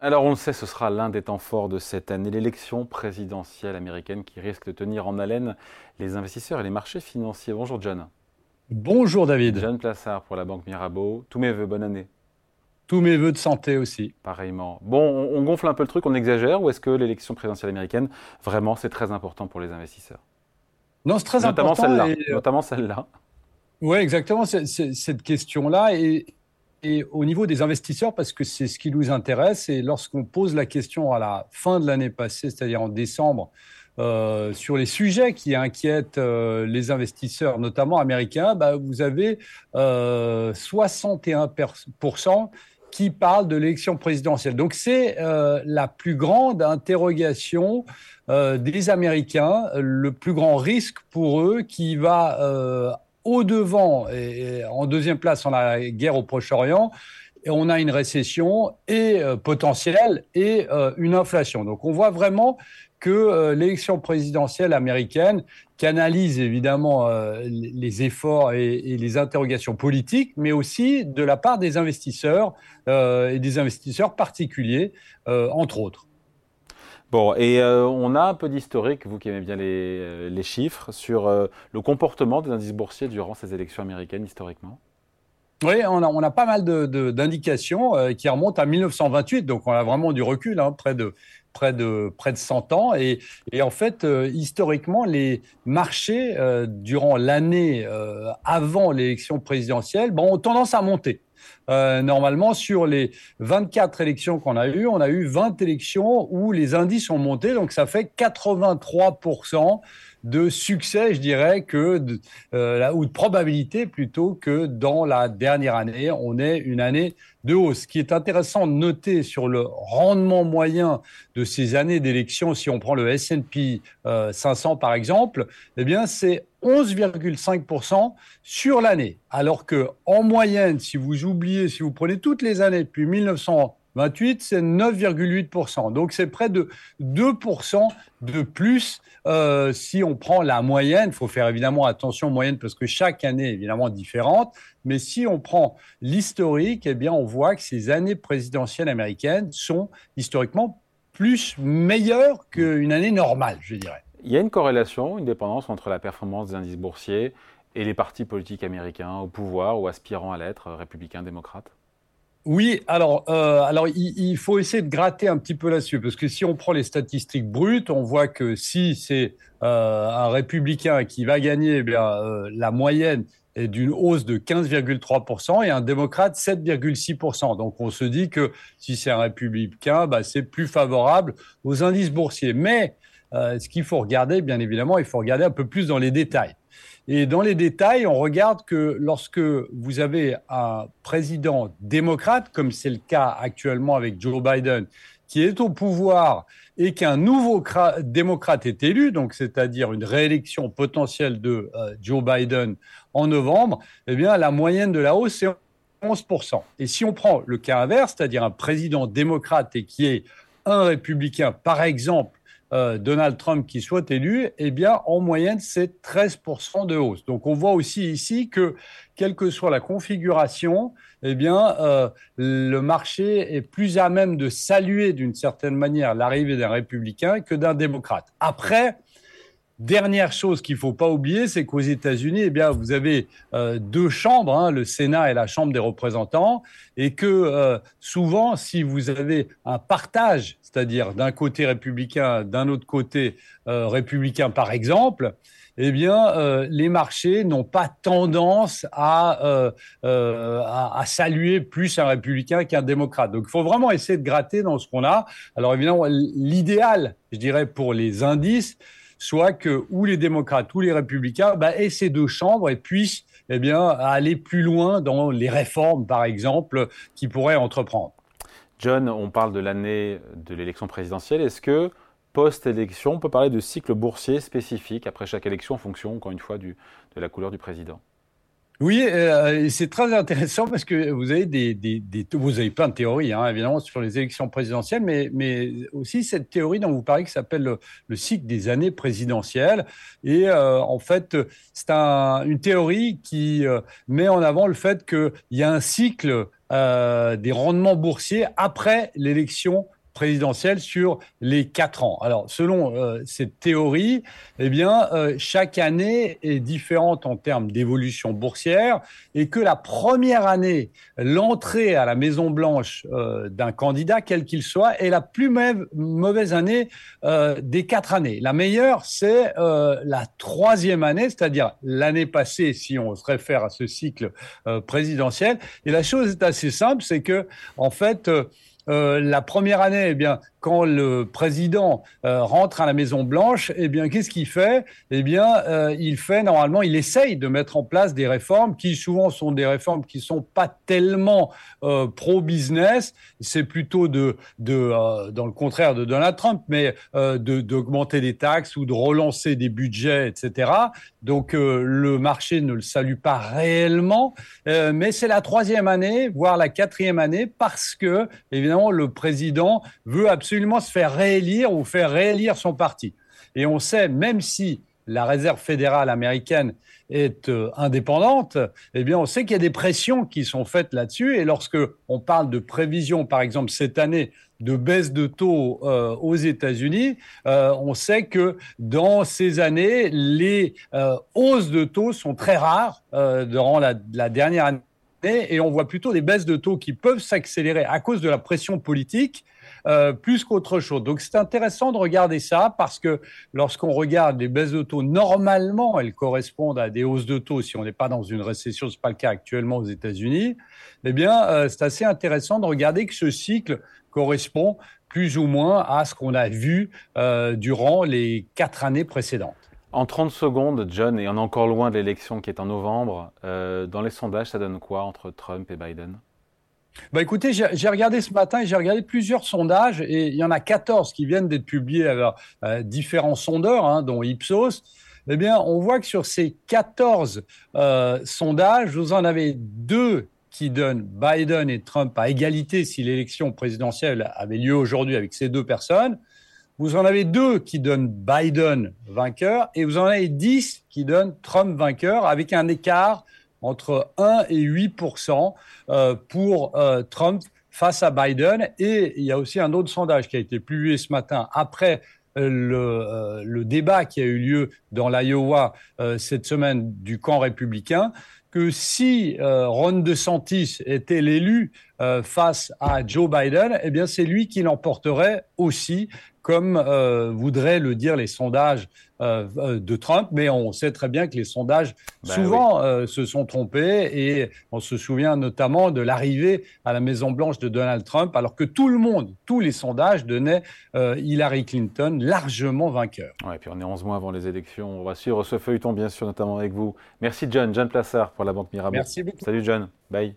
Alors on le sait, ce sera l'un des temps forts de cette année, l'élection présidentielle américaine qui risque de tenir en haleine les investisseurs et les marchés financiers. Bonjour John. Bonjour David. John Plassard pour la Banque Mirabeau. Tous mes voeux, bonne année. Tous mes voeux de santé aussi. Pareillement. Bon, on, gonfle un peu le truc, on exagère, ou est-ce que l'élection présidentielle américaine, vraiment, c'est très important pour les investisseurs? Non, c'est très notamment important. Celle-là, euh, Notamment celle-là. Oui, exactement, cette question-là. Et, et au niveau des investisseurs, parce que c'est ce qui nous intéresse, et lorsqu'on pose la question à la fin de l'année passée, c'est-à-dire en décembre, euh, sur les sujets qui inquiètent euh, les investisseurs, notamment américains, bah, vous avez euh, 61% qui parlent de l'élection présidentielle. Donc c'est euh, la plus grande interrogation des Américains, le plus grand risque pour eux qui va au devant et, en deuxième place en la guerre au Proche-Orient. Et on a une récession et euh, potentielle et euh, une inflation. Donc on voit vraiment que euh, l'élection présidentielle américaine canalise évidemment les efforts et, les interrogations politiques, mais aussi de la part des investisseurs et des investisseurs particuliers, entre autres. Bon, et euh, on a un peu d'historique, vous qui aimez bien les, euh, chiffres, sur euh, le comportement des indices boursiers durant ces élections américaines historiquement oui, on a, pas mal d'indications qui remontent à 1928, donc on a vraiment du recul, hein, près de près de près de 100 ans. Et, et en fait, historiquement, les marchés durant l'année avant l'élection présidentielle, bon, ont tendance à monter. Euh, normalement, sur les 24 élections qu'on a eues, on a eu 20 élections où les indices ont monté, donc ça fait 83% de succès, je dirais, que euh, ou de probabilité plutôt que dans la dernière année, on est une année de hausse. Ce qui est intéressant de noter sur le rendement moyen de ces années d'élection, si on prend le S&P 500 par exemple, eh bien c'est 11,5% sur l'année. Alors que en moyenne, si vous oubliez, si vous prenez toutes les années depuis 1900 28, c'est 9,8%. Donc c'est près de 2% de plus euh, si on prend la moyenne. Il faut faire évidemment attention aux moyennes parce que chaque année est évidemment différente. Mais si on prend l'historique, eh bien on voit que ces années présidentielles américaines sont historiquement plus meilleures qu'une année normale, je dirais. Il y a une corrélation, une dépendance entre la performance des indices boursiers et les partis politiques américains au pouvoir ou aspirant à l'être, républicains, démocrates? Oui, alors, euh, alors il, faut essayer de gratter un petit peu là-dessus, parce que si on prend les statistiques brutes, on voit que si c'est euh, un républicain qui va gagner, eh bien, euh, la moyenne est d'une hausse de 15,3% et un démocrate 7,6%. Donc on se dit que si c'est un républicain, bah, c'est plus favorable aux indices boursiers. Mais ce qu'il faut regarder, bien évidemment, il faut regarder un peu plus dans les détails. Et dans les détails, on regarde que lorsque vous avez un président démocrate, comme c'est le cas actuellement avec Joe Biden, qui est au pouvoir et qu'un nouveau démocrate est élu, donc c'est-à-dire une réélection potentielle de euh, Joe Biden en novembre, eh bien la moyenne de la hausse est 11%. Et si on prend le cas inverse, c'est-à-dire un président démocrate et qui est un républicain, par exemple, euh, Donald Trump qui soit élu, eh bien, en moyenne, c'est 13% de hausse. Donc, on voit aussi ici que, quelle que soit la configuration, eh bien, euh, le marché est plus à même de saluer d'une certaine manière l'arrivée d'un républicain que d'un démocrate. Après, Dernière chose qu'il faut pas oublier, c'est qu'aux États-Unis, eh bien, vous avez euh, deux chambres, hein, le Sénat et la Chambre des représentants, et que euh, souvent, si vous avez un partage, c'est-à-dire d'un côté républicain, d'un autre côté euh, républicain, par exemple, eh bien, les marchés n'ont pas tendance à, saluer plus un républicain qu'un démocrate. Donc, il faut vraiment essayer de gratter dans ce qu'on a. Alors, évidemment, l'idéal, je dirais, pour les indices, soit que ou les démocrates ou les républicains bah, aient ces deux chambres et puissent eh aller plus loin dans les réformes, par exemple, qu'ils pourraient entreprendre. John, on parle de l'année de l'élection présidentielle. Est-ce que post-élection, on peut parler de cycle boursier spécifique après chaque élection en fonction, encore une fois, de la couleur du président? Oui, euh, c'est très intéressant parce que vous avez des, vous avez plein de théories, hein, évidemment, sur les élections présidentielles, mais, mais aussi cette théorie dont vous parlez qui s'appelle le, le, cycle des années présidentielles. Et euh, en fait, c'est un, une théorie qui euh, met en avant le fait qu'il y a un cycle des rendements boursiers après l'élection présidentielle sur les quatre ans. Alors, selon euh, cette théorie, eh bien, euh, chaque année est différente en termes d'évolution boursière et que la première année, l'entrée à la Maison Blanche euh, d'un candidat, quel qu'il soit, est la plus mauvaise année des quatre années. La meilleure, c'est la troisième année, c'est-à-dire l'année passée, si on se réfère à ce cycle présidentiel. Et la chose est assez simple, c'est que, en fait, la première année, eh bien, quand le président euh, rentre à la Maison Blanche, eh bien, qu'est-ce qu'il fait? Eh bien, euh, il fait normalement, il essaye de mettre en place des réformes qui souvent sont des réformes qui sont pas tellement pro-business. C'est plutôt de, de dans le contraire de Donald Trump, mais d'augmenter des taxes ou de relancer des budgets, etc. Donc, le marché ne le salue pas réellement, mais c'est la troisième année, voire la quatrième année, parce que évidemment le président veut absolument se faire réélire ou faire réélire son parti. Et on sait, même si la réserve fédérale américaine est euh, indépendante, eh bien, on sait qu'il y a des pressions qui sont faites là-dessus. Et lorsque on parle de prévision, par exemple, cette année, de baisse de taux euh, aux États-Unis, euh, on sait que dans ces années, les hausses de taux sont très rares durant la, la dernière année et on voit plutôt des baisses de taux qui peuvent s'accélérer à cause de la pression politique euh, plus qu'autre chose. Donc c'est intéressant de regarder ça parce que lorsqu'on regarde les baisses de taux, normalement elles correspondent à des hausses de taux si on n'est pas dans une récession, ce n'est pas le cas actuellement aux États-Unis. Eh bien, euh, c'est assez intéressant de regarder que ce cycle correspond plus ou moins à ce qu'on a vu euh, durant les quatre années précédentes. En 30 secondes, John, et on est encore loin de l'élection qui est en novembre, euh, dans les sondages, ça donne quoi entre Trump et Biden? Bah écoutez, j'ai regardé ce matin et j'ai regardé plusieurs sondages et il y en a 14 qui viennent d'être publiés avec euh, différents sondeurs, hein, dont Ipsos. Eh bien, on voit que sur ces 14 euh, sondages, vous en avez deux qui donnent Biden et Trump à égalité si l'élection présidentielle avait lieu aujourd'hui avec ces deux personnes. Vous en avez deux qui donnent Biden vainqueur et vous en avez dix qui donnent Trump vainqueur avec un écart entre 1 et 8% euh, pour euh, Trump face à Biden. Et il y a aussi un autre sondage qui a été publié ce matin après euh, le, le débat qui a eu lieu dans l'Iowa cette semaine du camp républicain que si Ron DeSantis était l'élu face à Joe Biden, eh bien c'est lui qui l'emporterait aussi comme euh, voudraient le dire les sondages euh, euh, de Trump, mais on sait très bien que les sondages bah souvent se sont trompés et on se souvient notamment de l'arrivée à la Maison Blanche de Donald Trump, alors que tout le monde, tous les sondages donnaient Hillary Clinton largement vainqueur. Ouais, et puis on est 11 mois avant les élections, on va suivre ce feuilleton bien sûr, notamment avec vous. Merci John, John Plassard pour la Banque Mirabeau. Merci beaucoup. Salut John, bye.